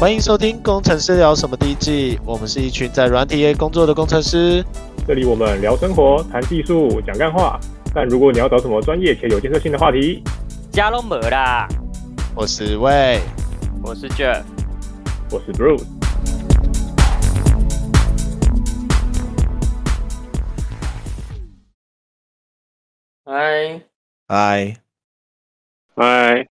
欢迎收听《工程师聊什么》第一季，我们是一群在软体业工作的工程师。这里我们聊生活、谈技术、讲干话。但如果你要找什么专业且有建设性的话题，加龙没啦。我是魏，我是 Jeff，我是 Bruce。嗨，嗨，嗨！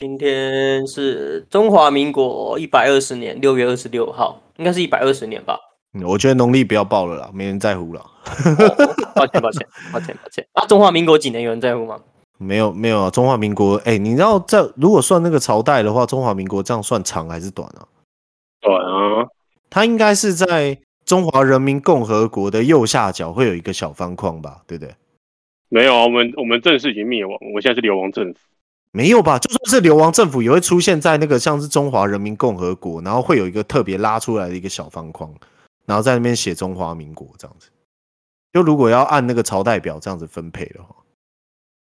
今天是中华民国一百二十年六月二十六号，应该是一百二十年吧？嗯，我觉得农历不要报了啦，没人在乎了。抱歉，抱歉，抱歉，抱歉。啊，中华民国几年有人在乎吗？没有没有啊，中华民国，哎、欸，你知道在如果算那个朝代的话，中华民国这样算长还是短啊？短啊，它应该是在中华人民共和国的右下角会有一个小方框吧？对不对？没有啊，我们我们正式已经灭亡，我们现在是流亡政府。没有吧？就算是流亡政府，也会出现在那个像是中华人民共和国，然后会有一个特别拉出来的一个小方框，然后在那边写中华民国这样子。就如果要按那个朝代表这样子分配的话。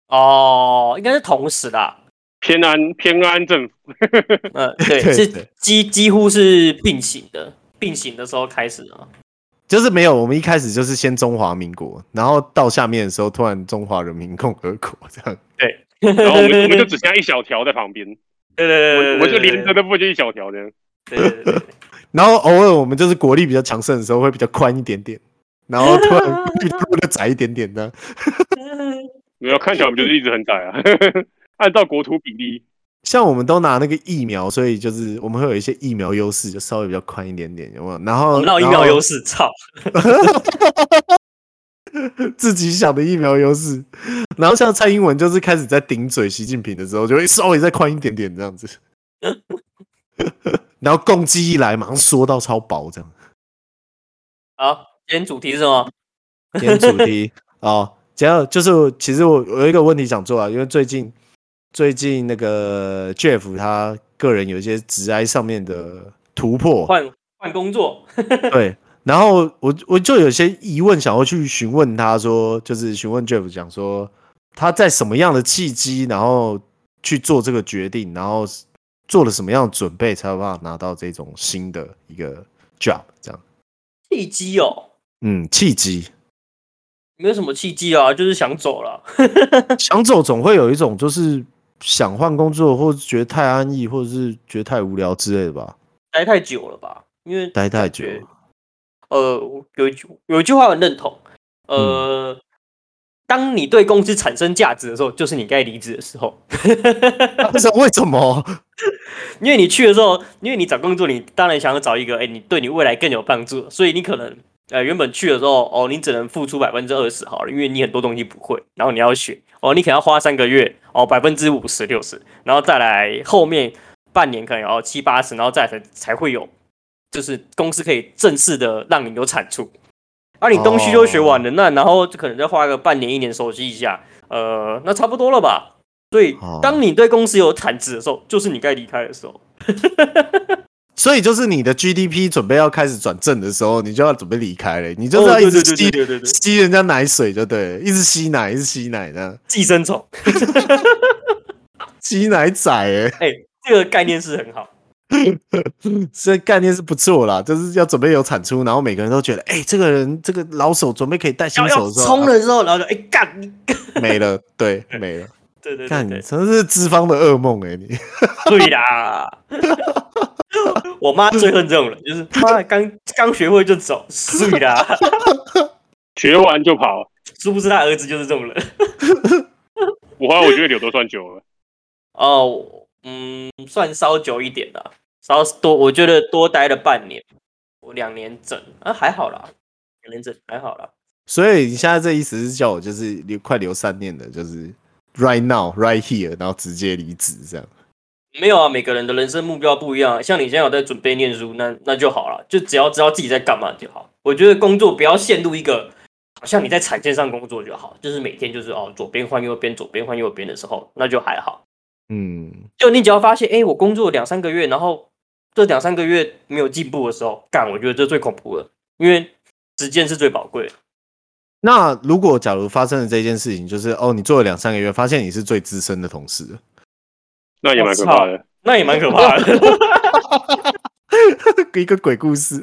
哦，应该是同时的，偏安偏安政府，呃，对，是几几乎是并行的，并行的时候开始啊，就是没有，我们一开始就是先中华民国，然后到下面的时候突然中华人民共和国这样，对，然后我们我们就只剩下一小条在旁边，对对对，我们就连着的不就一小条这样，对对对，然后偶尔我们就是国力比较强盛的时候会比较宽一点点，然后突然比较窄一点点的。没有看起来我们就是一直很窄啊，按照国土比例，像我们都拿那个疫苗，所以就是我们会有一些疫苗优势，就稍微比较宽一点点，有没有？然后闹疫苗优势，操！自己想的疫苗优势，然后像蔡英文就是开始在顶嘴习近平的时候，就会稍微再宽一点点这样子，然后共机一来，马上缩到超薄这样。好，今天主题是什么？今天主题 哦。只要就是，其实我有一个问题想做啊，因为最近最近那个 Jeff 他个人有一些职涯上面的突破，换换工作，对，然后我我就有些疑问想要去询问他说，就是询问 Jeff 讲说他在什么样的契机，然后去做这个决定，然后做了什么样的准备，才有办法拿到这种新的一个 job，这样契机哦，嗯，契机。没有什么契机啊，就是想走了。想走总会有一种就是想换工作，或者觉得太安逸，或者是觉得太无聊之类的吧。待太久了吧？因为待太久。呃，有一句有一句话很认同。呃，嗯、当你对公司产生价值的时候，就是你该离职的时候。为什么？为什么？因为你去的时候，因为你找工作，你当然想要找一个，哎，你对你未来更有帮助，所以你可能。呃，原本去的时候，哦，你只能付出百分之二十好了，因为你很多东西不会，然后你要学，哦，你可能要花三个月，哦，百分之五十六十，然后再来后面半年可能要七八十，然后再才才会有，就是公司可以正式的让你有产出，而、啊、你东西都学完了，那然后就可能再花个半年一年熟悉一下，呃，那差不多了吧？所以当你对公司有产值的时候，就是你该离开的时候。所以就是你的 GDP 准备要开始转正的时候，你就要准备离开了。你就是要一直吸吸人家奶水，就对，一直吸奶，一直吸奶的寄生虫，吸奶仔哎哎，这个概念是很好，这概念是不错啦，就是要准备有产出，然后每个人都觉得，哎、欸，这个人这个老手准备可以带新手的时候，冲了之后，然后就哎干，欸、没了，对，没了，对对，看你真是资方的噩梦哎，你对啦。我妈最恨这种人，就是妈刚刚学会就走，碎啦，学完就跑。殊不知他儿子就是这种人。我话我觉得留都算久了。哦，嗯，算稍久一点的，稍多，我觉得多待了半年，我两年整啊，还好啦，两年整还好啦。所以你现在这意思是叫我就是留快留三年的，就是 right now right here，然后直接离职这样。没有啊，每个人的人生目标不一样。像你现在有在准备念书，那那就好了，就只要知道自己在干嘛就好。我觉得工作不要陷入一个，好像你在产线上工作就好，就是每天就是哦左边换右边，左边换右边的时候，那就还好。嗯，就你只要发现，哎，我工作两三个月，然后这两三个月没有进步的时候，干，我觉得这最恐怖了，因为时间是最宝贵的。那如果假如发生了这件事情，就是哦，你做了两三个月，发现你是最资深的同事。那也蛮可怕的，那也蛮可怕的。一个鬼故事。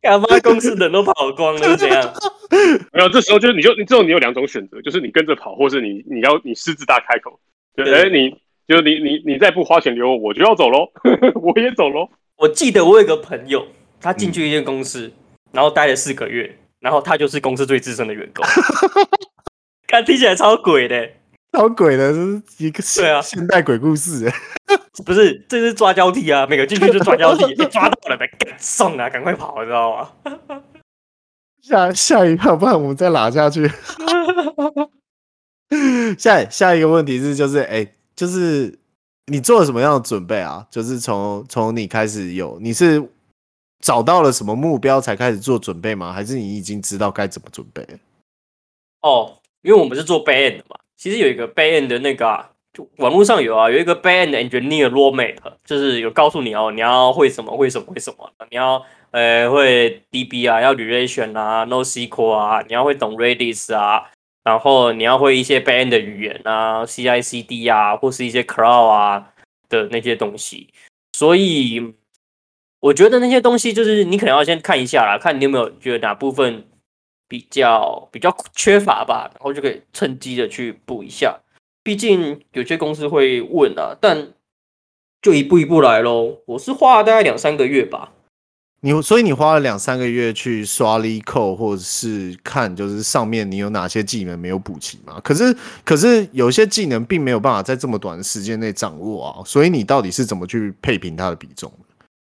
干嘛公司人都跑光了，是怎样？没有，这时候就是你就你这种你有两种选择，就是你跟着跑，或是你你要你狮子大开口，对哎、欸、你就你你你再不花钱留我，我就要走喽，我也走喽。我记得我有个朋友，他进去一间公司，嗯、然后待了四个月，然后他就是公司最资深的员工。看听起来超鬼的，超鬼的，这是一个对啊现代鬼故事。不是，这是抓交替啊！每个进去就抓交替，被抓到了，别送啊，赶快跑，知道吗？下下一个，不然我们再拉下去。下下一个问题是，就是哎、欸，就是你做了什么样的准备啊？就是从从你开始有，你是找到了什么目标才开始做准备吗？还是你已经知道该怎么准备？哦，因为我们是做 b a n d 的嘛，其实有一个 b a n d 的那个、啊。就网络上有啊，有一个 backend engineer roadmap，就是有告诉你哦，你要会什么会什么会什么，你要呃会 DB 啊，要 relation 啊，NoSQL 啊，你要会懂 Redis 啊，然后你要会一些 band 的语言啊，CI/CD 啊，或是一些 cloud 啊的那些东西。所以我觉得那些东西就是你可能要先看一下啦，看你有没有觉得哪部分比较比较缺乏吧，然后就可以趁机的去补一下。毕竟有些公司会问啊，但就一步一步来喽。我是花了大概两三个月吧。你所以你花了两三个月去刷 l e 或者是看就是上面你有哪些技能没有补齐嘛？可是可是有些技能并没有办法在这么短的时间内掌握啊。所以你到底是怎么去配平它的比重？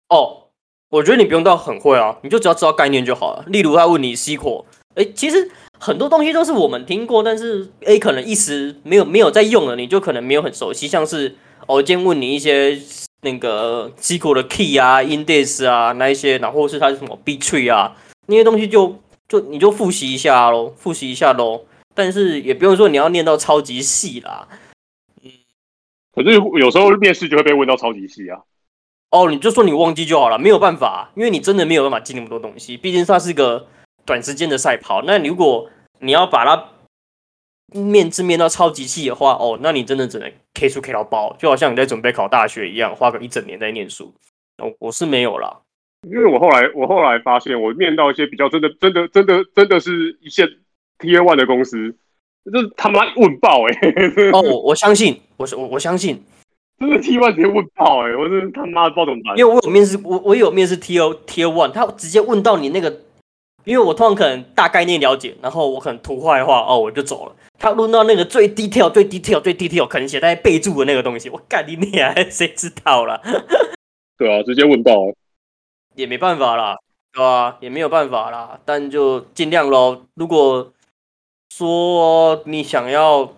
哦，我觉得你不用到很会啊，你就只要知道概念就好了。例如他问你 SQL，哎，其实。很多东西都是我们听过，但是 A 可能一时没有没有在用了，你就可能没有很熟悉。像是我今天问你一些那个机构的 key 啊、index 啊那一些，然后是它是什么 B tree 啊那些东西就，就就你就复习一下喽，复习一下喽。但是也不用说你要念到超级细啦。嗯，可是有时候面试就会被问到超级细啊。哦，你就说你忘记就好了，没有办法，因为你真的没有办法记那么多东西，毕竟它是个。短时间的赛跑，那如果你要把它面字面到超级细的话，哦，那你真的只能 K 书 K 到爆，就好像你在准备考大学一样，花个一整年在念书。我，我是没有啦，因为我后来我后来发现，我面到一些比较真的真的真的真的是一线 Tier One 的公司，这他妈问爆哎、欸！哦，我我相信，我我我相信，真的 Tier One 直接问爆哎、欸！我真的他妈的不知道怎么办，因为我有面试，我我有面试 Tier Tier One，他直接问到你那个。因为我通常可能大概念了解，然后我可能图画的话，哦，我就走了。他论到那个最 detail、最 detail、最 detail，可能写在备注的那个东西，我干你娘，谁知道啦？对啊，直接问到了，也没办法啦，对吧？也没有办法啦，但就尽量咯。如果说你想要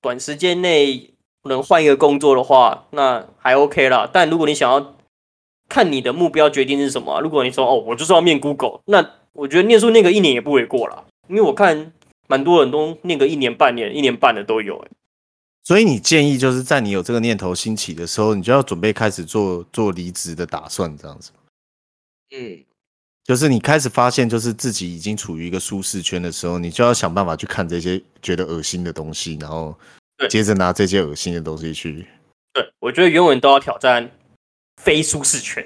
短时间内能换一个工作的话，那还 OK 啦。但如果你想要，看你的目标决定是什么啊？如果你说哦，我就是要面 Google，那我觉得念书那个一年也不为过啦。因为我看蛮多人都念个一年半年、一年半的都有。所以你建议就是在你有这个念头兴起的时候，你就要准备开始做做离职的打算，这样子。嗯，就是你开始发现就是自己已经处于一个舒适圈的时候，你就要想办法去看这些觉得恶心的东西，然后接着拿这些恶心的东西去。对，我觉得永远都要挑战。非舒适圈，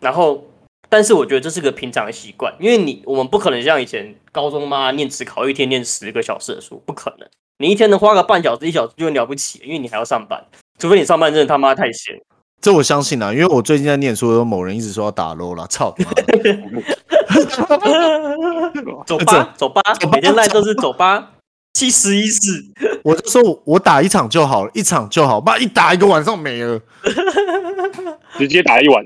然后，但是我觉得这是个平常的习惯，因为你我们不可能像以前高中嘛，念指考一天念十个小时的书，不可能。你一天能花个半小时一小时就很了不起，因为你还要上班，除非你上班真的他妈太闲。这我相信啊，因为我最近在念书有，某人一直说要打 LOL 啦，操！走吧，走吧，每天赖都是走吧，七十一次，我就说我打一场就好了，一场就好，妈一打一个晚上没了。直接打一晚，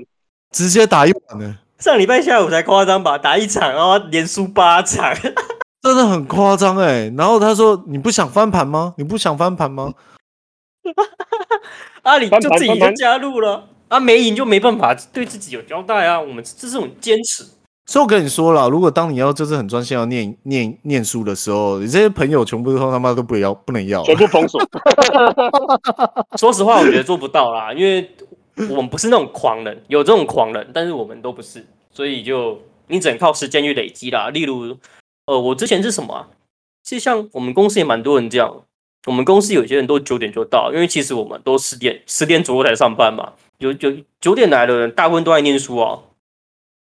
直接打一晚呢？上礼拜下午才夸张吧？打一场然后连输八场，真的很夸张哎。然后他说：“你不想翻盘吗？你不想翻盘吗？” 阿里就自己就加入了，啊，没赢就没办法，对自己有交代啊。我们这是种坚持。所以我跟你说了，如果当你要就是很专心要念念念书的时候，你这些朋友全部都他妈都不要不能要，全部封锁。说实话，我觉得做不到啦，因为。我们不是那种狂人，有这种狂人，但是我们都不是，所以就你只能靠时间去累积啦。例如，呃，我之前是什么啊？其实像我们公司也蛮多人这样，我们公司有些人都九点就到，因为其实我们都十点十点左右才上班嘛。有九九点来的人，大部分都在念书啊。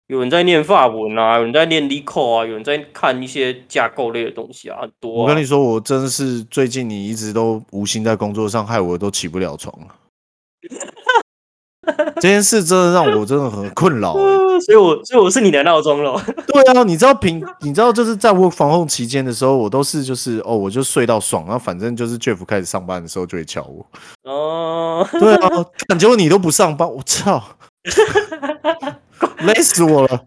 有人在念法文啊，有人在念 LeetCode 啊，有人在看一些架构类的东西啊，很多。我跟你说，我真的是最近你一直都无心在工作上，害我都起不了床了。这件事真的让我真的很困扰、欸，所以我所以我是你的闹钟了。对啊，你知道平你知道就是在我防控期间的时候，我都是就是哦，我就睡到爽，然后反正就是 Jeff 开始上班的时候就会敲我。哦，对啊，感觉你都不上班，我操，累死我了。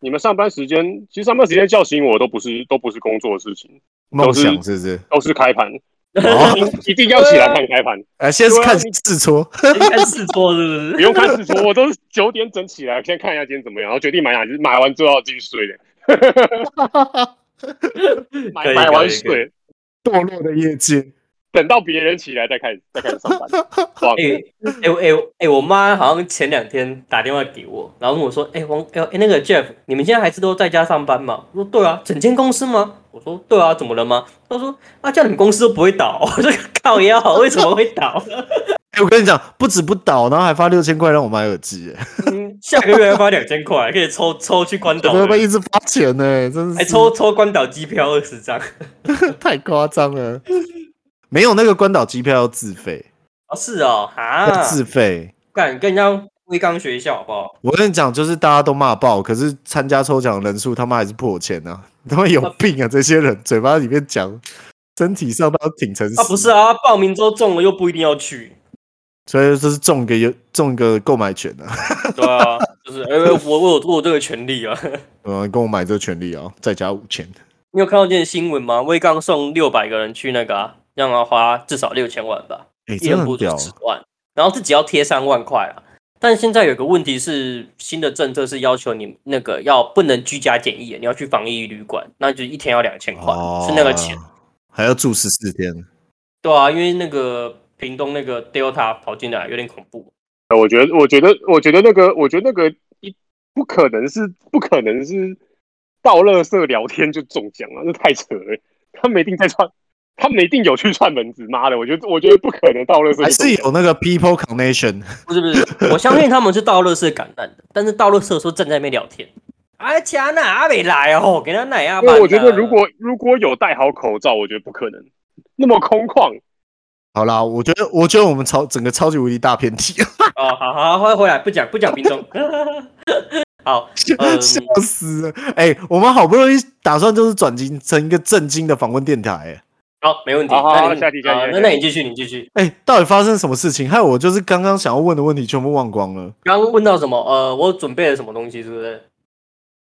你们上班时间其实上班时间叫醒我都不是都不是工作的事情，梦想是不是？都是开盘。哦，一定要起来看开盘。呃，先是看试搓，看试搓是不是？不用看试搓，我都是九点整起来，先看一下今天怎么样，然后决定买哪只，买完之后要继续睡的。买买完睡，堕落的业绩。等到别人起来再开始，再开始上班。哎哎哎哎，我妈好像前两天打电话给我，然后跟我说：“哎、欸，王哎、欸、那个 Jeff，你们现在还是都在家上班吗？”我说：“对啊，整间公司吗？”我说：“对啊，怎么了吗？”他说：“啊，叫你们公司都不会倒。”我说：“靠腰，为什么会倒？” 哎、欸，我跟你讲，不止不倒，然后还发六千块让我买耳机。嗯，下个月要发两千块，可以抽抽去关岛。会不会一直发钱呢？真是还抽抽关岛机票二十张，太夸张了。没有那个关岛机票要自费哦，是哦，啊，要自费，敢跟人家威刚学校好不好？我跟你讲，就是大家都骂爆，可是参加抽奖人数他妈还是破千呢、啊，他妈有病啊！这些人嘴巴里面讲，身体上都挺诚实。啊，不是啊，报名之后中了又不一定要去，所以这是中一个有中一个购买权啊。对啊，就是哎、欸，我我有我有这个权利啊。嗯，跟我买这个权利啊，再加五千。你有看到这件新闻吗？威刚送六百个人去那个、啊。让他花至少六千万吧，欸、一人不止十万，然后自己要贴三万块啊。但现在有个问题是，新的政策是要求你那个要不能居家检疫，你要去防疫旅馆，那就一天要两千块，是那个钱，还要住十四天。对啊，因为那个屏东那个 Delta 跑进来有点恐怖。我觉得，我觉得，我觉得那个，我觉得那个一不可能是不可能是倒垃圾聊天就中奖了，那太扯了，他们一定在串。他们一定有去串门子，妈的！我觉得，我觉得不可能倒乐色。还是有那个 people connection，不是不是，我相信他们是倒乐色感染的，但是倒垃圾的时候站在那边聊天。哎，强哪阿没来哦，给他奶啊！因为我觉得如果如果有戴好口罩，我觉得不可能那么空旷。好啦，我觉得我觉得我们超整个超级无敌大偏题。哦，好好回回来，不讲不讲，平中。好，笑，笑死了！哎、欸，我们好不容易打算就是转型成一个正经的访问电台、欸，好，没问题。好，好，好，下题，下题。那那你继续，你继续。哎、欸，到底发生什么事情？害我就是刚刚想要问的问题全部忘光了。刚刚问到什么？呃，我准备了什么东西，是不是？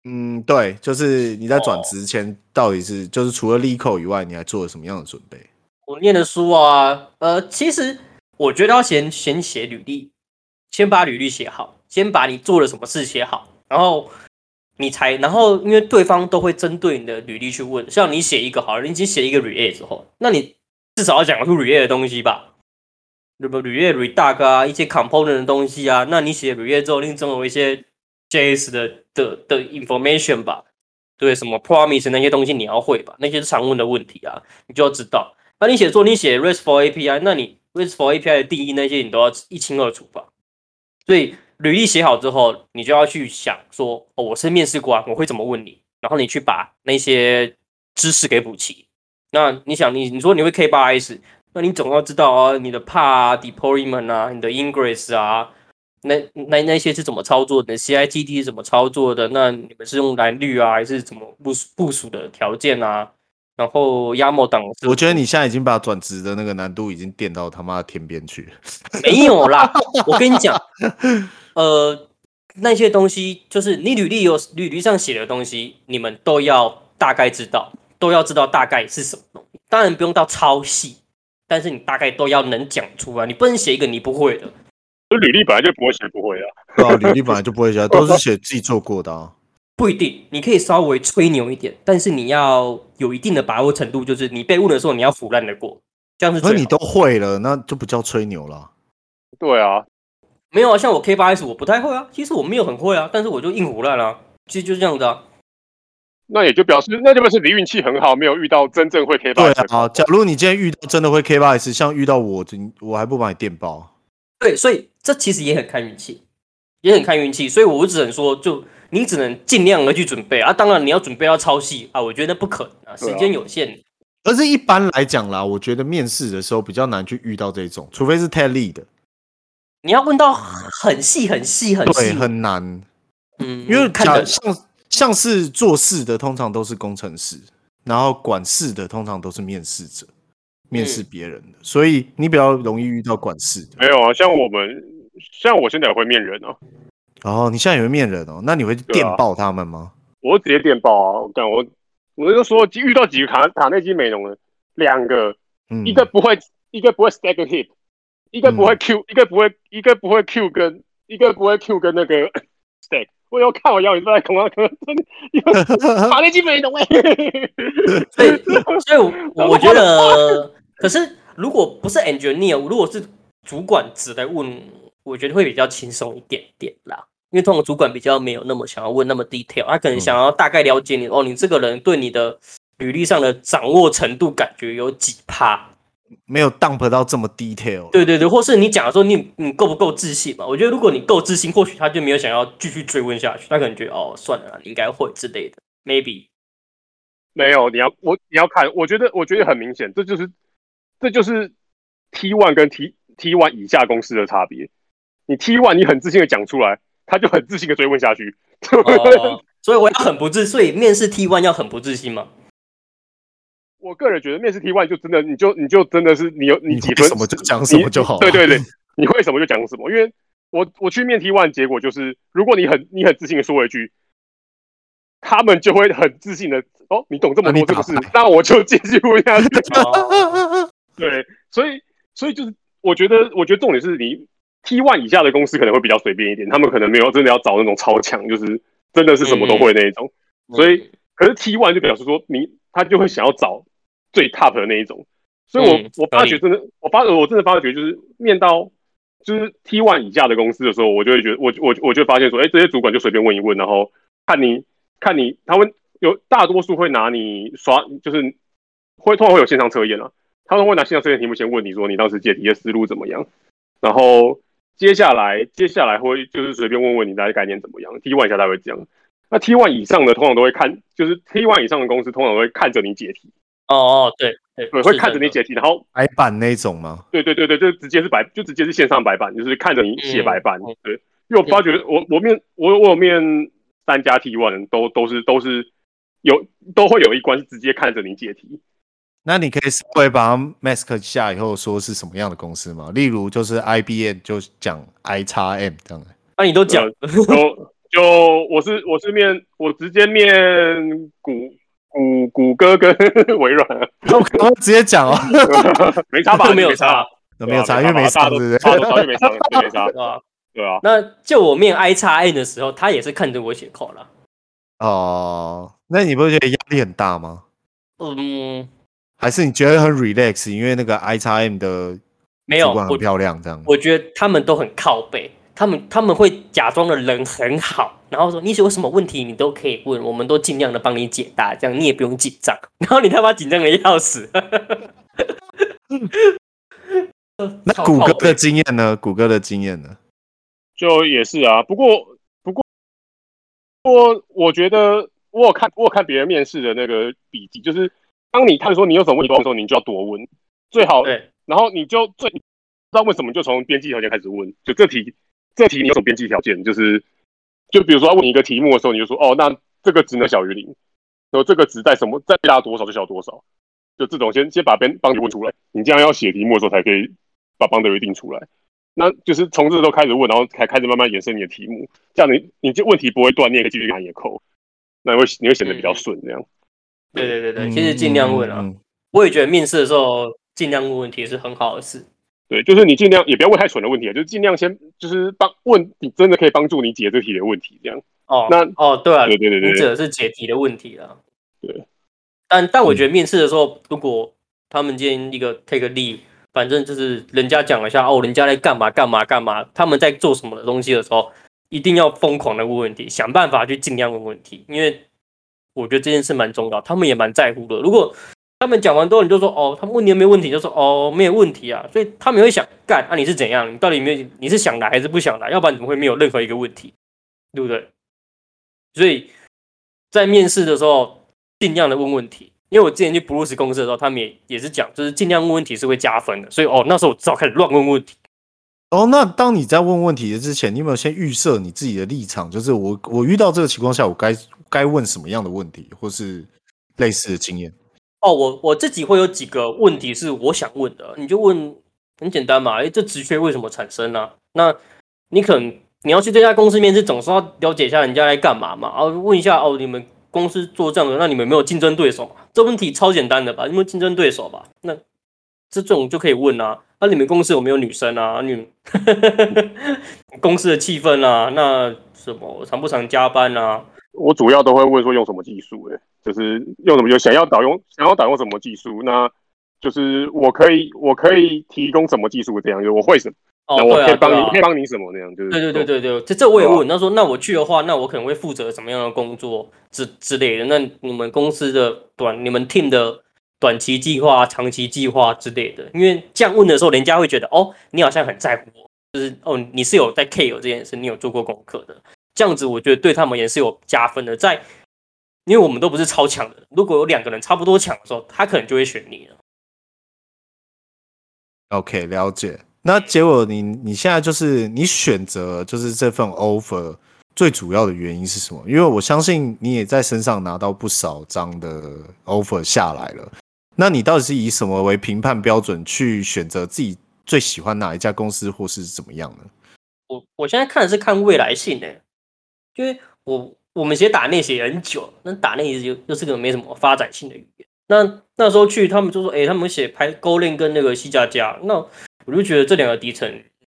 嗯，对，就是你在转职前到底是，就是除了 LeetCode 以外，你还做了什么样的准备？我念的书啊，呃，其实我觉得要先先写履历，先把履历写好，先把你做了什么事写好，然后。你才，然后因为对方都会针对你的履历去问，像你写一个好了，你已经写一个 React 之后，那你至少要讲出 React 的东西吧？什么 React Redux 啊，一些 Component 的东西啊，那你写 React 之后，你总有一些 JS 的的的 information 吧？对，什么 Promise 那些东西你要会吧？那些是常问的问题啊，你就要知道。那你写作，你写 RESTful API，那你 RESTful API 的定义那些你都要一清二楚吧？所以。履历写好之后，你就要去想说，哦，我是面试官，我会怎么问你？然后你去把那些知识给补齐。那你想，你你说你会 K8s，那你总要知道啊，你的 PAR deployment 啊，你的 Ingress 啊，那那那些是怎么操作的？CI/CD 是怎么操作的？那你们是用蓝绿啊，还是怎么部署部署的条件啊？然后 YAML 档，我觉得你现在已经把转职的那个难度已经垫到他妈的天边去了。没有啦，我跟你讲。呃，那些东西就是你履历有履历上写的东西，你们都要大概知道，都要知道大概是什么东西。当然不用到超细，但是你大概都要能讲出来。你不能写一个你不会的。履历本来就不会写不会啊。对啊，履历本来就不会写，都是写自己做过的啊。不一定，你可以稍微吹牛一点，但是你要有一定的把握程度，就是你被问的时候你要腐烂的过，这样是。可你都会了，那就不叫吹牛了。对啊。没有啊，像我 K8s 我不太会啊，其实我没有很会啊，但是我就硬胡烂了，其实就是这样子啊。那也就表示，那就表示你运气很好，没有遇到真正会 K 八 S。对啊，假如你今天遇到真的会 K 八 S，像遇到我，我还不把你电爆。对，所以这其实也很看运气，也很看运气。所以我只能说，就你只能尽量的去准备啊。当然，你要准备要抄袭啊，我觉得不可能啊，时间有限。而是一般来讲啦，我觉得面试的时候比较难去遇到这种，除非是 TED Lead 的。你要问到很细、很细、很细，对，很难。嗯，因为像像像是做事的，通常都是工程师，然后管事的，通常都是面试者，面试别人的，所以你比较容易遇到管事的。没有啊，像我们，像我现在也会面人哦。哦，你现在也会面人哦？那你会电报他们吗？我直接电报啊！我干我。我就说，遇到几个卡卡内基美容的，两个，嗯、一个不会，一个不会 stack hit，一个不会 Q，、嗯、一个不会，一个不会 Q 跟，一个不会 Q 跟那个 stack。我要看我要你在恐吓，卡内 基本懂哎。所以，所以我我觉得，可是如果不是 engineer，如果是主管职来问，我觉得会比较轻松一点点啦。因为通常主管比较没有那么想要问那么 detail，他可能想要大概了解你、嗯、哦，你这个人对你的履历上的掌握程度感觉有几趴，没有 dump 到这么 detail。对对对，或是你讲的时候你，你你够不够自信嘛？我觉得如果你够自信，或许他就没有想要继续追问下去，他可能觉得哦，算了，你应该会之类的，maybe。没有，你要我你要看，我觉得我觉得很明显，这就是这就是 T one 跟 T T one 以下公司的差别。你 T one 你很自信的讲出来。他就很自信的追问下去，哦、所以我要很不自，所以面试 T one 要很不自信吗？我个人觉得面试 T one 就真的，你就你就真的是你有你几分什么就讲什么就好，对对对，你会什么就讲什么。因为我我去面 T one，结果就是如果你很你很自信的说一句，他们就会很自信的哦，你懂这么多这个事，那我就继续问下去。哦、对，所以所以就是我觉得我觉得重点是你。T one 以下的公司可能会比较随便一点，他们可能没有真的要找那种超强，就是真的是什么都会那一种。嗯、所以，可是 T one 就表示说你他就会想要找最 top 的那一种。所以我，我、嗯、我发觉真的，我发我真的发觉就是面到就是 T one 以下的公司的时候，我就会觉得我我我就发现说，哎、欸，这些主管就随便问一问，然后看你看你他们有大多数会拿你刷，就是会通常会有线上测验啊，他们会拿线上测验题目先问你说你当时解题的思路怎么样，然后。接下来，接下来会就是随便问问你大概概念怎么样。T one 以下他会这样，那 T one 以上的通常都会看，就是 T one 以上的公司通常都会看着你解题。哦哦，对对，对，会看着你解题，然后白板那种吗？对对对对，就直接是白，就直接是线上白板，就是看着你写白板。嗯、对，因为我发觉我我面我我有面三家 T one 都都是都是有都会有一关是直接看着你解题。那你可以稍微把它 mask 下以后说是什么样的公司吗？例如就是 IBM 就讲 I 叉 M 这样的。那、啊、你都讲，就就我是我是面我直接面谷谷谷歌跟 微软，我直接讲哦，没差吧？没有差，都没有差，因为没差，对不对？差都差，没差，没差，对吧？对啊。那就我面 I 叉 M 的时候，他也是看着我写扣了。哦，那你不会觉得压力很大吗？嗯。还是你觉得很 relax，因为那个 I 叉 M 的没有很漂亮，这样我。我觉得他们都很靠背，他们他们会假装的人很好，然后说你有什么问题你都可以问，我们都尽量的帮你解答，这样你也不用紧张。然后你他妈紧张的要死。那谷歌的经验呢？谷歌的经验呢？就也是啊，不过不过不过我觉得我有看我有看别人面试的那个笔记，就是。当你看说你有什么问题的时候，你就要多问，最好。对，然后你就最不知道为什么就从编辑条件开始问。就这题，这题你有什么边际条件？就是，就比如说他问你一个题目的时候，你就说哦，那这个值呢小于零，然后这个值在什么再大多少就小多少。就这种先先把边帮你问出来，你这样要写题目的时候才可以把 boundary 定出来。那就是从这时候开始问，然后才开始慢慢延伸你的题目，这样你你这问题不会断，你也可以继续看也扣，那会你会显得比较顺这样。对对对对，其实尽量问啊，嗯嗯、我也觉得面试的时候尽量问问题是很好的事。对，就是你尽量也不要问太蠢的问题啊，就是尽量先就是帮问你真的可以帮助你解这题的问题这样。哦，那哦对啊，对对对对，你指的是解题的问题啊。对，但但我觉得面试的时候，如果他们今天一个 take a lead，反正就是人家讲一下哦，人家在干嘛干嘛干嘛，他们在做什么的东西的时候，一定要疯狂的问问题，想办法去尽量问问题，因为。我觉得这件事蛮重要，他们也蛮在乎的。如果他们讲完之后，你就说哦，他们问你有没有问题，就说哦，没有问题啊。所以他们会想干，那、啊、你是怎样？你到底没有？你是想来还是不想来？要不然怎么会没有任何一个问题，对不对？所以在面试的时候，尽量的问问题。因为我之前去 Bruce 公司的时候，他们也也是讲，就是尽量问问题是会加分的。所以哦，那时候我只好开始乱问问题。哦，那当你在问问题的之前，你有没有先预设你自己的立场？就是我我遇到这个情况下，我该该问什么样的问题，或是类似的经验？哦，我我自己会有几个问题是我想问的，你就问，很简单嘛，哎，这职缺为什么产生呢？那你可能你要去这家公司面试，总是要了解一下人家来干嘛嘛，然后问一下哦，你们公司做这样的，那你们没有竞争对手？这问题超简单的吧？有没有竞争对手吧？那这种就可以问啊。那你们公司有没有女生啊？你 公司的气氛啊？那什么常不常加班啊？我主要都会问说用什么技术，诶，就是用什么，就想要导用，想要导用什么技术，那就是我可以，我可以提供什么技术这样，就我会什么，哦，我可以帮你，可以帮你什么那样，就是对对对对对，这这我也问，他说那我去的话，那我可能会负责什么样的工作之之类的，那你们公司的短，你们 team 的短期计划、长期计划之类的，因为这样问的时候，人家会觉得哦，你好像很在乎我，就是哦，你是有在 care 这件事，你有做过功课的。这样子，我觉得对他们也是有加分的。在，因为我们都不是超强的，如果有两个人差不多强的时候，他可能就会选你了。OK，了解。那结果你你现在就是你选择就是这份 offer 最主要的原因是什么？因为我相信你也在身上拿到不少张的 offer 下来了。那你到底是以什么为评判标准去选择自己最喜欢哪一家公司，或是怎么样呢？我我现在看的是看未来性的。因为我我们写打内写很久，那打内又又是个没什么发展性的语言。那那时候去，他们就说：“哎、欸，他们写 Golang 跟那个 C 加加。”那我就觉得这两个底层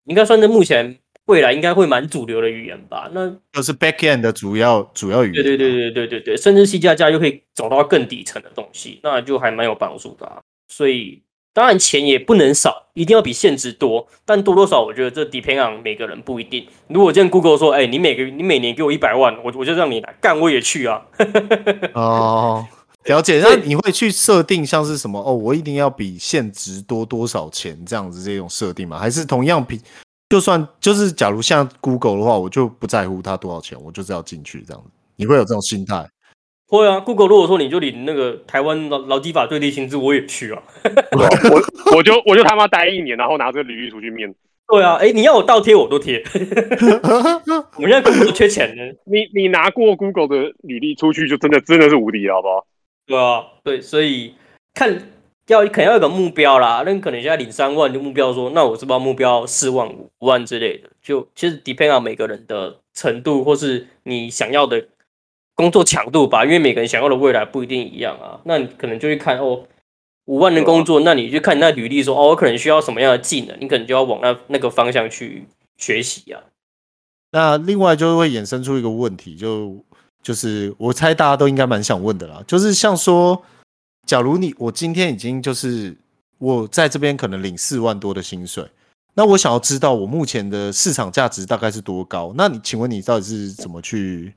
应该算是目前未来应该会蛮主流的语言吧。那就是 Backend 的主要主要语言。对对对对对对对，甚至 C 加加又可以找到更底层的东西，那就还蛮有帮助的、啊。所以。当然，钱也不能少，一定要比现值多。但多多少，我觉得这 depend on 每个人不一定。如果今天 Google 说：“哎、欸，你每个你每年给我一百万，我我就让你来干，我也去啊。”哦，了解。那你会去设定像是什么？哦，我一定要比现值多多少钱这样子这种设定吗？还是同样比？就算就是假如像 Google 的话，我就不在乎它多少钱，我就是要进去这样子。你会有这种心态？会啊，Google 如果说你就领那个台湾劳劳基法最低薪资，我也去啊。我我就我就他妈待一年，然后拿这个履历出去面。对啊，哎、欸，你要我倒贴我都贴。我们现在 Google 缺钱呢。你你拿过 Google 的履历出去，就真的真的是无敌了，好不好？对啊，对，所以看要肯定要有个目标啦。那你可能现在领三万，就目标说，那我是不是目标四万五万之类的？就其实 depend on 每个人的程度，或是你想要的。工作强度吧，因为每个人想要的未来不一定一样啊。那你可能就去看哦，五万的工作，那你就看你那履历说哦，我可能需要什么样的技能，你可能就要往那那个方向去学习啊。那另外就会衍生出一个问题，就就是我猜大家都应该蛮想问的啦，就是像说，假如你我今天已经就是我在这边可能领四万多的薪水，那我想要知道我目前的市场价值大概是多高？那你请问你到底是怎么去？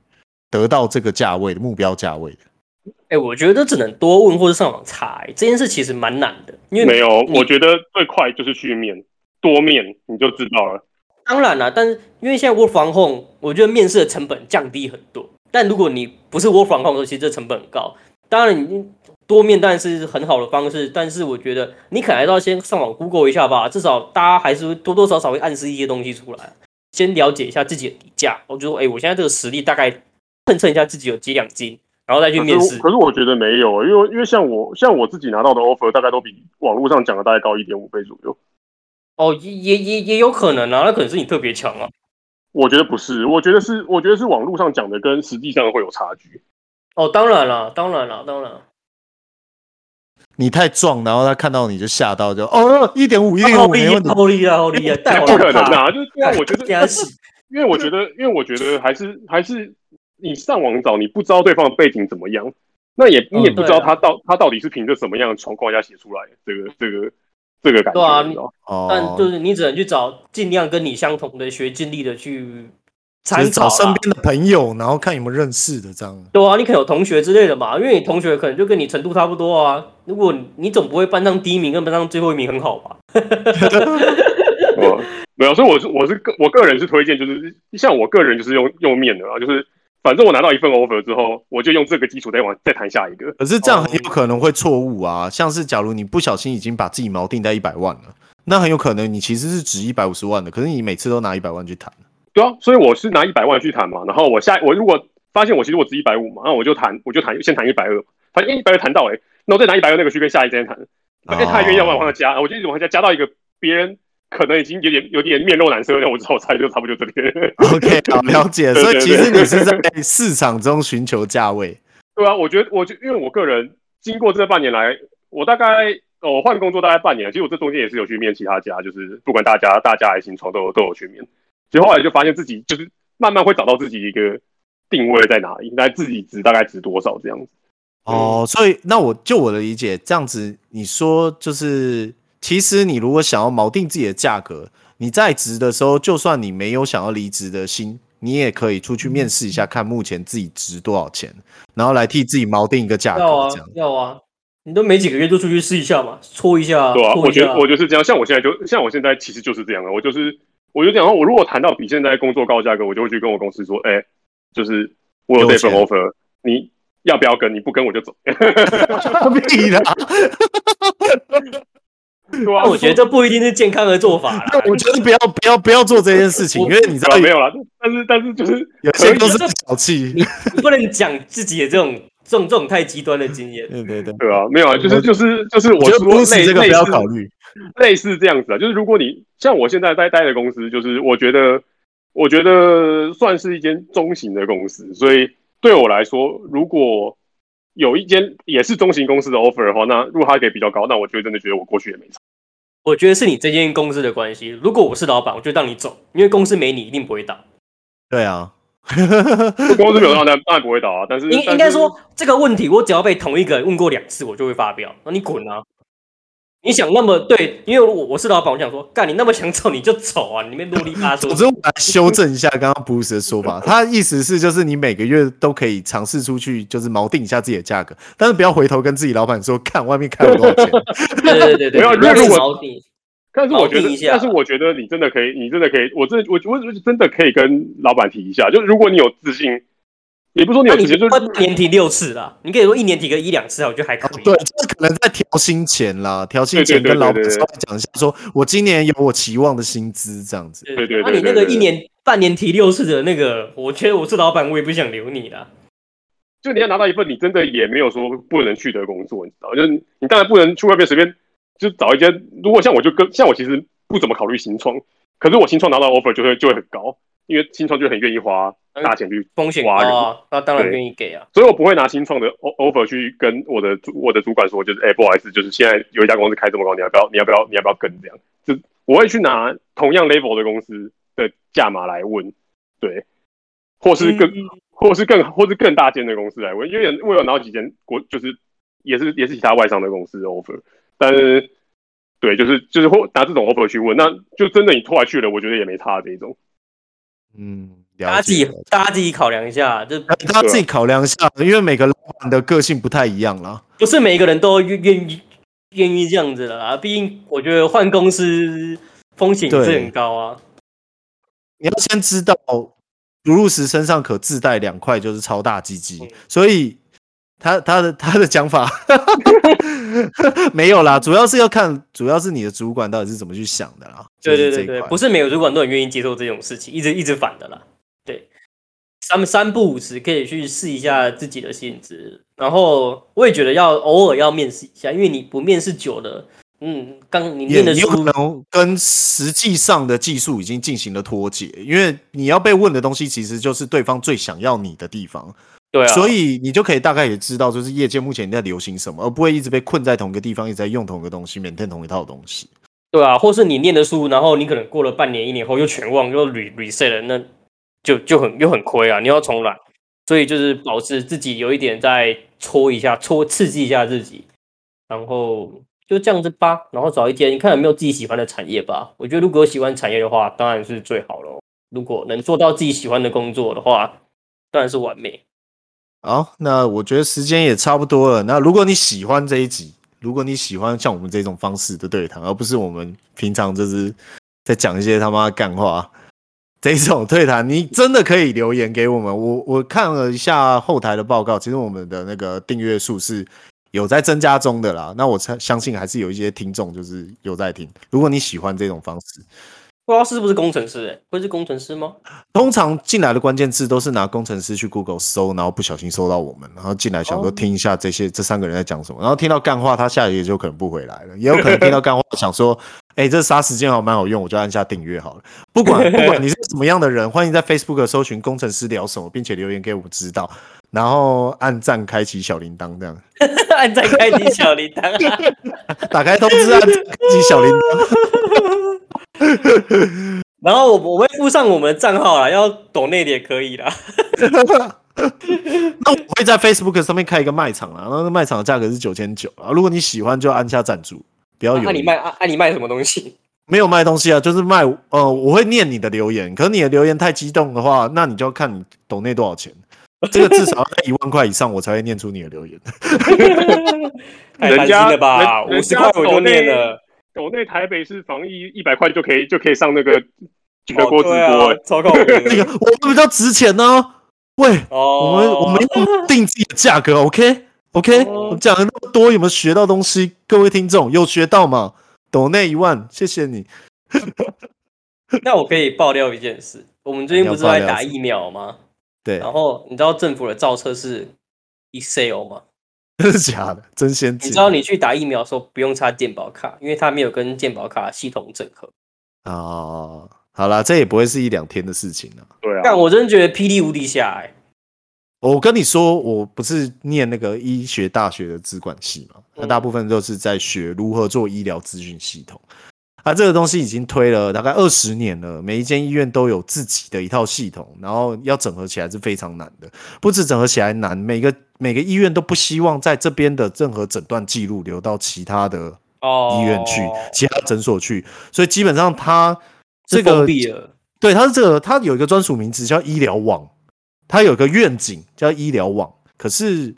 得到这个价位的目标价位的，哎、欸，我觉得只能多问或者上网查，这件事其实蛮难的。因为没有，我觉得最快就是去面，多面你就知道了。当然了，但是因为现在 work from home，我觉得面试的成本降低很多。但如果你不是 work from home 的时候，其实这成本很高。当然，你多面当然是很好的方式，但是我觉得你可能还是要先上网 Google 一下吧，至少大家还是多多少少会暗示一些东西出来，先了解一下自己的底价。我就说，哎、欸，我现在这个实力大概。称称一下自己有几两斤，然后再去面试。可是我觉得没有，因为因为像我像我自己拿到的 offer，大概都比网络上讲的大概高一点五倍左右。哦，也也也也有可能啊，那可能是你特别强啊。我觉得不是，我觉得是，我觉得是网络上讲的跟实际上会有差距。哦，当然了，当然了，当然。你太壮，然后他看到你就吓到就，就哦，一点五，一点五，没问题，好厉害，好厉 害，不可能啊！就是因为我觉得，因为我觉得，因为我觉得还是还是。你上网找，你不知道对方的背景怎么样，那也你也不知道他到、嗯、他到底是凭着什么样的状况下写出来这个这个这个感觉。对啊，但就是你只能去找尽量跟你相同的学经历的去参考找身边的朋友，然后看有没有认识的这样。对啊，你可能有同学之类的嘛，因为你同学可能就跟你程度差不多啊。如果你总不会班上第一名跟班上最后一名很好吧？哦，没有，所以我是我是个我个人是推荐，就是像我个人就是用用面的啊，就是反正我拿到一份 offer 之后，我就用这个基础再往再谈下一个。可是这样很有可能会错误啊，像是假如你不小心已经把自己锚定在一百万了，那很有可能你其实是值一百五十万的，可是你每次都拿一百万去谈。对啊，所以我是拿一百万去谈嘛，然后我下我如果发现我其实我值一百五嘛，那我就谈我就谈先谈一百二，反正一百二谈到哎、欸，那我再拿一百二那个去跟下一间谈，哎、哦、他愿意要往上加，我就一直往下加到一个别人。可能已经有点有点面露难色了，我之后猜就差不多就这边。OK，好了解。所以其实你是在市场中寻求价位。对啊，我觉得，我就因为我个人经过这半年来，我大概我换工作大概半年，其实我这中间也是有去面其他家，就是不管大家大家还是新创都有都有去面。其实后来就发现自己就是慢慢会找到自己一个定位在哪里，那自己值大概值多少这样子。哦，所以那我就我的理解，这样子你说就是。其实你如果想要锚定自己的价格，你在职的时候，就算你没有想要离职的心，你也可以出去面试一下，看目前自己值多少钱，然后来替自己锚定一个价格。要啊，要啊，你都没几个月就出去试一下嘛，搓一下。对啊，啊我觉得我就是这样。像我现在就像我现在其实就是这样的，我就是我就讲，我如果谈到比现在工作高价格，我就会去跟我公司说，哎、欸，就是我有这份 offer，你要不要跟？你不跟我就走。屁啦！对啊，我觉得这不一定是健康的做法啦。我觉得不要不要不要做这件事情，因为你知道没有啦。但是但是就是有些都是小气，你不能讲自己的这种这种这种太极端的经验。对对对，对啊，没有啊，就是就是就是我说类这个不要考虑，类似这样子啊。就是如果你像我现在在待的公司，就是我觉得我觉得算是一间中型的公司，所以对我来说，如果有一间也是中型公司的 offer 的话，那如果他给比较高，那我就真的觉得我过去也没差。我觉得是你这间公司的关系。如果我是老板，我就让你走，因为公司没你一定不会倒。对啊，公司没有让，当然不会倒啊。但是应应该说这个问题，我只要被同一个人问过两次，我就会发飙。那你滚啊！你想那么对，因为我我是老板，我想说，干你那么想走你就走啊！你里面啰里吧嗦。总之，我来修正一下刚刚布鲁斯的说法，他的意思是就是你每个月都可以尝试出去，就是锚定一下自己的价格，但是不要回头跟自己老板说，看外面开了多少钱。对对对对，不要，如果锚定。但是我觉得，但是我觉得你真的可以，你真的可以，我真我我我真的可以跟老板提一下，就是如果你有自信。也不是说你有直接就一年提六次啦，你可以说一年提个一两次啊，我觉得还可以。对，这可能在调薪前啦，调薪前跟老板稍微讲一下，说我今年有我期望的薪资这样子。对对对。那你那个一年半年提六次的那个，我觉得我是老板，我也不想留你啦。就你要拿到一份，你真的也没有说不能去的工作，你知道？就是你当然不能去外面随便就找一间。如果像我就跟像我其实不怎么考虑新创，可是我新创拿到 offer 就会就会很高，因为新创就很愿意花。大钱去风险啊，那当然愿意给啊，所以我不会拿新创的 offer 去跟我的主我的主管说，就是哎、欸，不好意思，就是现在有一家公司开这么高，你要不要？你要不要？你要不要跟这样？就我会去拿同样 level 的公司的价码来问，对，或是更，嗯、或是更，或是更大间的公司来问，因为我有拿到几间国，就是也是也是其他外商的公司的 offer，但是对，就是就是或拿这种 offer 去问，那就真的你拖来去了，我觉得也没差这一种，嗯。大家自己，大家自己考量一下，就大家自己考量一下，因为每个老板的个性不太一样啦，不是每一个人都愿愿意愿意这样子的啦。毕竟我觉得换公司风险是很高啊。你要先知道，布鲁斯身上可自带两块就是超大鸡鸡，所以他他的他的讲法 没有啦，主要是要看，主要是你的主管到底是怎么去想的啦。对对对对，不是每个主管都很愿意接受这种事情，一直一直反的啦。对，三三不五时可以去试一下自己的性质，然后我也觉得要偶尔要面试一下，因为你不面试久了，嗯，刚你念的书有可能跟实际上的技术已经进行了脱节，因为你要被问的东西其实就是对方最想要你的地方，对啊，所以你就可以大概也知道，就是业界目前在流行什么，而不会一直被困在同一个地方，一直在用同一个东西，每天同一套东西，对啊，或是你念的书，然后你可能过了半年、一年后又全忘，又 re reset 了，那。就就很又很亏啊！你要重来，所以就是保持自己有一点再搓一下，搓刺激一下自己，然后就这样子吧。然后找一天，你看有没有自己喜欢的产业吧。我觉得如果有喜欢产业的话，当然是最好了。如果能做到自己喜欢的工作的话，当然是完美。好，那我觉得时间也差不多了。那如果你喜欢这一集，如果你喜欢像我们这种方式的对谈，而不是我们平常就是在讲一些他妈干话这一种对谈，你真的可以留言给我们。我 我看了一下后台的报告，其实我们的那个订阅数是有在增加中的啦。那我相信还是有一些听众就是有在听。如果你喜欢这种方式。不知道是不是工程师？哎，会是工程师吗？通常进来的关键字都是拿工程师去 Google 搜，然后不小心搜到我们，然后进来想说听一下这些、oh. 这三个人在讲什么，然后听到干话，他下一页就可能不回来了，也有可能听到干话想说，哎、欸，这杀时间好蛮好用，我就按下订阅好了。不管不管你是什么样的人，欢迎在 Facebook 搜寻工程师聊什么，并且留言给我们知道，然后按赞 开启小铃铛，这样按赞开启小铃铛，打开通知，按开启小铃铛。然后我我会附上我们的账号啦，要抖内也可以啦。那我会在 Facebook 上面开一个卖场啦，然后那卖场的价格是九千九啊。如果你喜欢，就按下赞助，不要有。那、啊、你卖啊？你卖什么东西？没有卖东西啊，就是卖呃，我会念你的留言。可是你的留言太激动的话，那你就要看你抖内多少钱。这个至少要在一万块以上，我才会念出你的留言。太贪心了吧？五十块我就念了。我那台北市防疫一百块就可以就可以上那个全国直播，欸，超高。那个我们比较值钱呢，啊。喂，哦，我们我们要定自己的价格，OK OK，哦。我讲了那么多，有没有学到东西？各位听众有学到吗？抖内一万，谢谢你。那我可以爆料一件事，我们最近不是在打疫苗吗？对。然后你知道政府的造册是 Excel 吗？真是假的，真先进。你知道你去打疫苗的时候不用插健保卡，因为它没有跟健保卡系统整合。哦，好啦，这也不会是一两天的事情了。对啊，但我真的觉得霹雳无敌下哎！我跟你说，我不是念那个医学大学的资管系嘛，那大部分都是在学如何做医疗资讯系统。它、啊、这个东西已经推了大概二十年了，每一间医院都有自己的一套系统，然后要整合起来是非常难的。不止整合起来难，每个每个医院都不希望在这边的任何诊断记录流到其他的医院去、oh. 其他诊所去，所以基本上它这个对它是这个，它有一个专属名字叫医疗网，它有一个愿景叫医疗网，可是。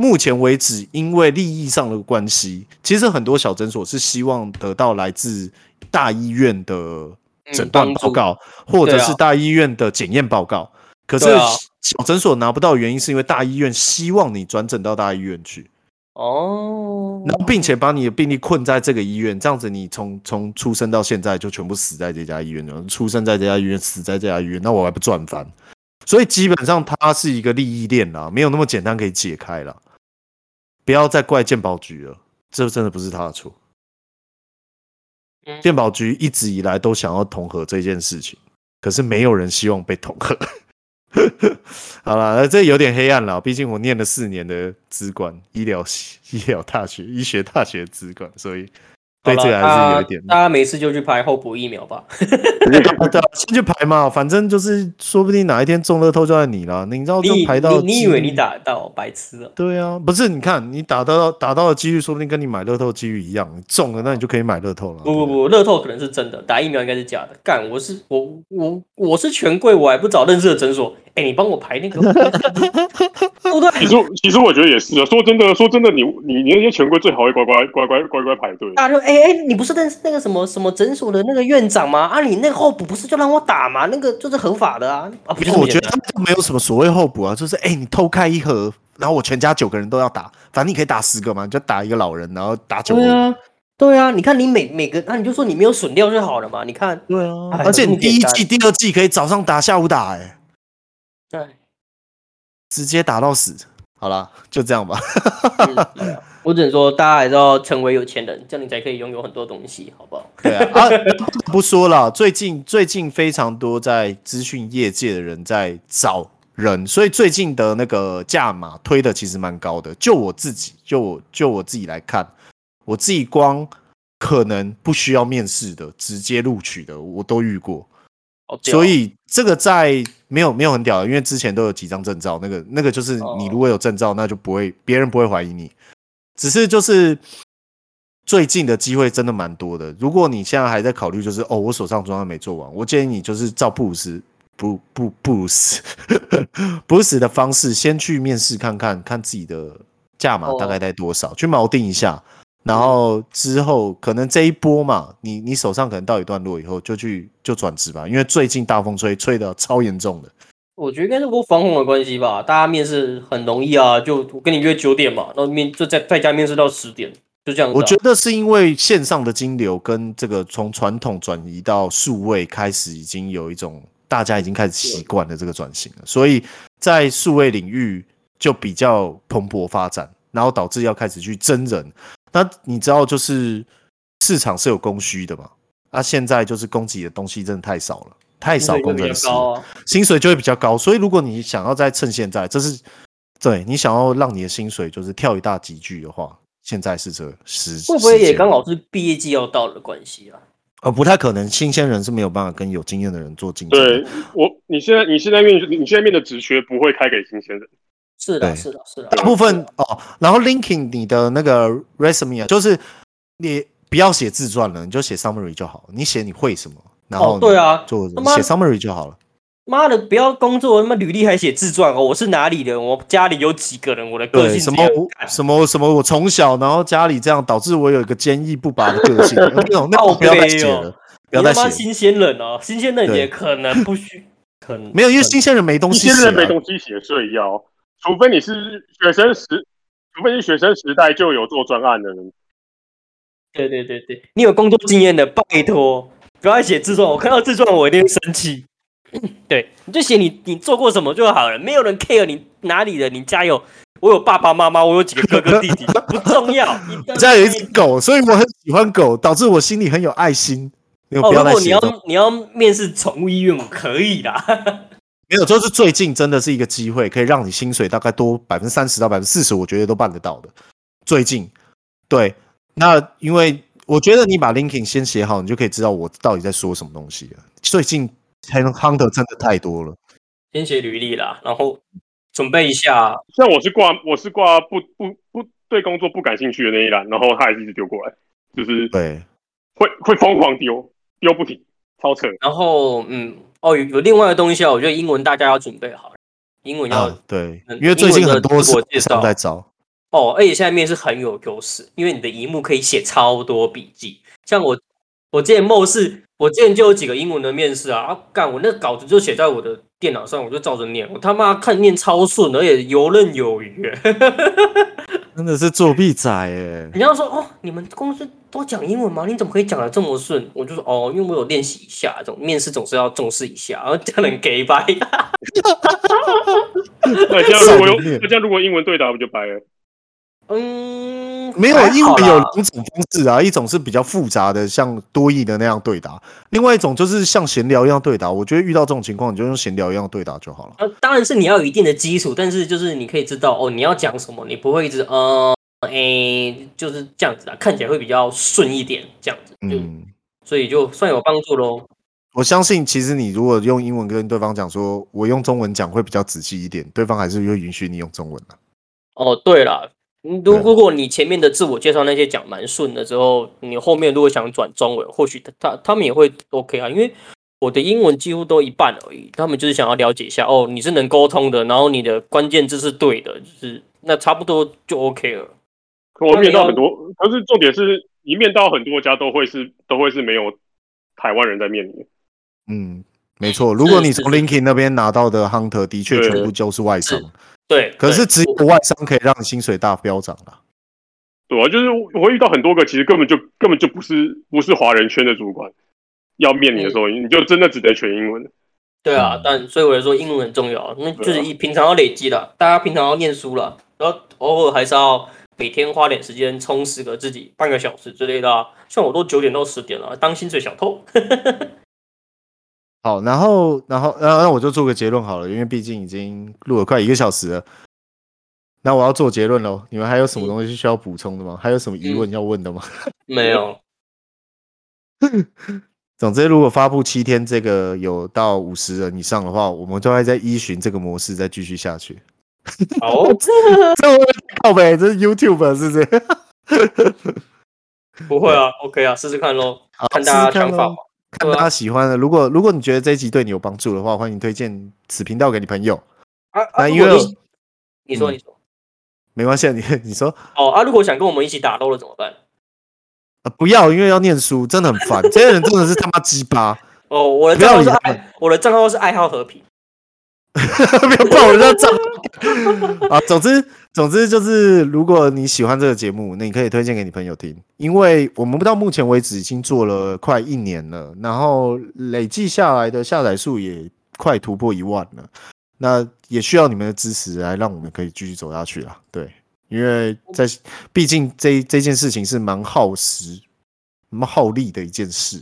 目前为止，因为利益上的关系，其实很多小诊所是希望得到来自大医院的诊断报告，或者是大医院的检验报告。可是小诊所拿不到原因，是因为大医院希望你转诊到大医院去。哦，然后并且把你的病历困在这个医院，这样子你从从出生到现在就全部死在这家医院了。出生在这家医院，死在这家医院，那我还不赚翻？所以基本上它是一个利益链啦，没有那么简单可以解开了。不要再怪健保局了，这真的不是他的错。健保局一直以来都想要统合这件事情，可是没有人希望被统合。好了，这有点黑暗了，毕竟我念了四年的资管医疗、医疗大学、医学大学资管，所以。对，这个还是有一点。大家没事就去排后补疫苗吧。对啊，先去排嘛，反正就是说不定哪一天中乐透就在你了。你知道，就排到你，你以为你打到白痴啊？对啊，不是，你看你打到打到的几率，说不定跟你买乐透几率一样，你中了那你就可以买乐透了。不不不，乐透可能是真的，打疫苗应该是假的。干，我是我我我是权贵，我还不找认识的诊所。哎、欸，你帮我排那个。其实其实我觉得也是啊。说真的，说真的，你你你那些权贵最好会乖乖乖乖乖乖排队。大家就哎哎，你不是认识那个什么什么诊所的那个院长吗？啊，你那个候补不是就让我打吗？那个就是合法的啊。啊，不是，我觉得他没有什么所谓候补啊，就是哎、欸，你偷开一盒，然后我全家九个人都要打，反正你可以打十个嘛，你就打一个老人，然后打九个。对啊，对啊，你看你每每个，那、啊、你就说你没有损掉就好了嘛。你看，对啊，而且你第一季、第二季可以早上打、下午打、欸，哎，对。直接打到死，好了，就这样吧。嗯、我只能说，大家还是要成为有钱人，这样你才可以拥有很多东西，好不好？对啊，啊不说了。最近最近非常多在资讯业界的人在找人，所以最近的那个价码推的其实蛮高的。就我自己，就我就我自己来看，我自己光可能不需要面试的，直接录取的，我都遇过。所以这个在没有没有很屌的，因为之前都有几张证照，那个那个就是你如果有证照，那就不会别人不会怀疑你。只是就是最近的机会真的蛮多的。如果你现在还在考虑，就是哦，我手上专案没做完，我建议你就是照布鲁斯不不布鲁斯 布鲁斯的方式，先去面试看看，看自己的价码大概在多少，去锚定一下。然后之后可能这一波嘛，你你手上可能到一段落以后，就去就转职吧，因为最近大风吹，吹得超严重的。我觉得应该是不防洪的关系吧，大家面试很容易啊，就我跟你约九点嘛，然后面就在在家面试到十点，就这样、啊。我觉得是因为线上的金流跟这个从传统转移到数位开始，已经有一种大家已经开始习惯了这个转型了，所以在数位领域就比较蓬勃发展，然后导致要开始去真人。那你知道，就是市场是有供需的嘛？那、啊、现在就是供给的东西真的太少了，太少工程师，薪水就会比较高。所以如果你想要再趁现在，这是对你想要让你的薪水就是跳一大级剧的话，现在是这时会不会也刚好是毕业季要到的关系啊？呃，不太可能，新鲜人是没有办法跟有经验的人做竞争。对我，你现在你现在面你现在面的职缺不会开给新鲜人。是的，是的，是的。大部分哦，然后 linking 你的那个 resume 啊，就是你不要写自传了，你就写 summary 就好。你写你会什么，然后对啊，做写 summary 就好了。妈的，不要工作，他妈履历还写自传哦！我是哪里人？我家里有几个人？我的个性什么什么什么？我从小然后家里这样，导致我有一个坚毅不拔的个性。那种那我不要再写了，不要再写。新鲜人哦，新鲜人也可能不需，可能没有，因为新鲜人没东西写，新鲜人没东西写，所以要。除非你是学生时，除非是学生时代就有做专案的人。对对对对，你有工作经验的，拜托不要写自传。我看到自传，我一定会生气。对，你就写你你做过什么就好了，没有人 care 你哪里的。你加油，我有爸爸妈妈，我有几个哥哥弟弟，不重要。我家有一只狗，所以我很喜欢狗，导致我心里很有爱心。哦，如果你要你要面试宠物医院，我可以的。没有，就是最近真的是一个机会，可以让你薪水大概多百分之三十到百分之四十，我觉得都办得到的。最近，对，那因为我觉得你把 LinkedIn 先写好，你就可以知道我到底在说什么东西了。最近 Hunter 真的太多了，先写履历啦，然后准备一下。像我是挂我是挂不不不对工作不感兴趣的那一栏，然后他还是一直丢过来，就是对，会会疯狂丢丢不停，超扯。然后嗯。哦，有有另外的东西啊，我觉得英文大家要准备好，英文要、啊、对，因为最近很多自我介绍在招。哦，而且现在面试很有优势，因为你的萤幕可以写超多笔记。像我，我之前面试，我之前就有几个英文的面试啊，啊，干我那个稿子就写在我的电脑上，我就照着念，我他妈看念超顺，而且游刃有余。真的是作弊仔哎！人家说哦，你们公司都讲英文吗？你怎么可以讲得这么顺？我就说哦，因为我有练习一下，这种面试总是要重视一下，然后这样能给白。那这样如果用，那这样如果英文对答不就白了？嗯，没有，英文有两种方式啊，一种是比较复杂的，像多义的那样对答；另外一种就是像闲聊一样对答。我觉得遇到这种情况，你就用闲聊一样对答就好了。呃，当然是你要有一定的基础，但是就是你可以知道哦，你要讲什么，你不会一直呃，哎、欸，就是这样子啊，看起来会比较顺一点，这样子。嗯，所以就算有帮助喽。我相信，其实你如果用英文跟对方讲，说我用中文讲会比较仔细一点，对方还是会允许你用中文的。哦，对了。如如果你前面的自我介绍那些讲蛮顺的之后，你后面如果想转中文，或许他他他们也会 OK 啊，因为我的英文几乎都一半而已，他们就是想要了解一下哦，你是能沟通的，然后你的关键字是对的，就是那差不多就 OK 了。我面到很多，可是重点是一面到很多家都会是都会是没有台湾人在面你。嗯，没错，如果你从 LinkedIn 那边拿到的 Hunter 的确全部就是外商。对，可是只有外商可以让你薪水大飙涨了。对啊，就是我会遇到很多个，其实根本就根本就不是不是华人圈的主管，要面你的时候，你就真的只能全英文。对啊，但所以我来说英文很重要，那就是一平常要累积的，大家平常要念书了，然后偶尔还是要每天花点时间充实个自己半个小时之类的。像我都九点到十点了，当薪水小偷。好，然后，然后，然后，那我就做个结论好了，因为毕竟已经录了快一个小时了。那我要做结论喽。你们还有什么东西需要补充的吗？还有什么疑问要问的吗？嗯、没有。总之，如果发布七天这个有到五十人以上的话，我们就会再依循这个模式再继续下去。哦，这这靠北，这是 YouTube 是不是？不会啊，OK 啊，试试看喽，看大家想法嘛，看大家喜欢的。如果如果你觉得这一集对你有帮助的话，欢迎推荐此频道给你朋友。啊啊，因为你说你说，没关系，你你说哦啊，如果想跟我们一起打斗了怎么办？啊，不要，因为要念书，真的很烦。这些人真的是他妈鸡巴。哦，我的账号是爱，我的账号是爱好和平。不要爆我的账啊！总之，总之就是，如果你喜欢这个节目，那你可以推荐给你朋友听，因为我们不到目前为止已经做了快一年了，然后累计下来的下载数也快突破一万了。那也需要你们的支持来让我们可以继续走下去啦。对，因为在毕竟这这件事情是蛮耗时、蛮耗力的一件事。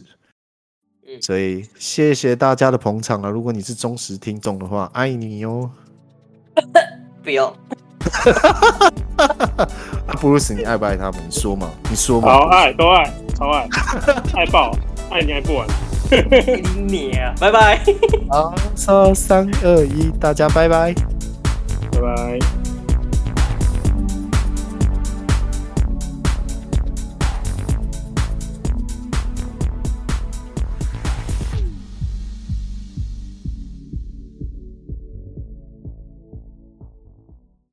所以谢谢大家的捧场了。如果你是忠实听众的话，爱你哟。不要。布鲁斯，你爱不爱他们？你说嘛，你说嘛。好爱，都爱，超爱，爱爆，爱你爱不完。你啊，拜拜。好，说三二一，大家拜拜，拜拜。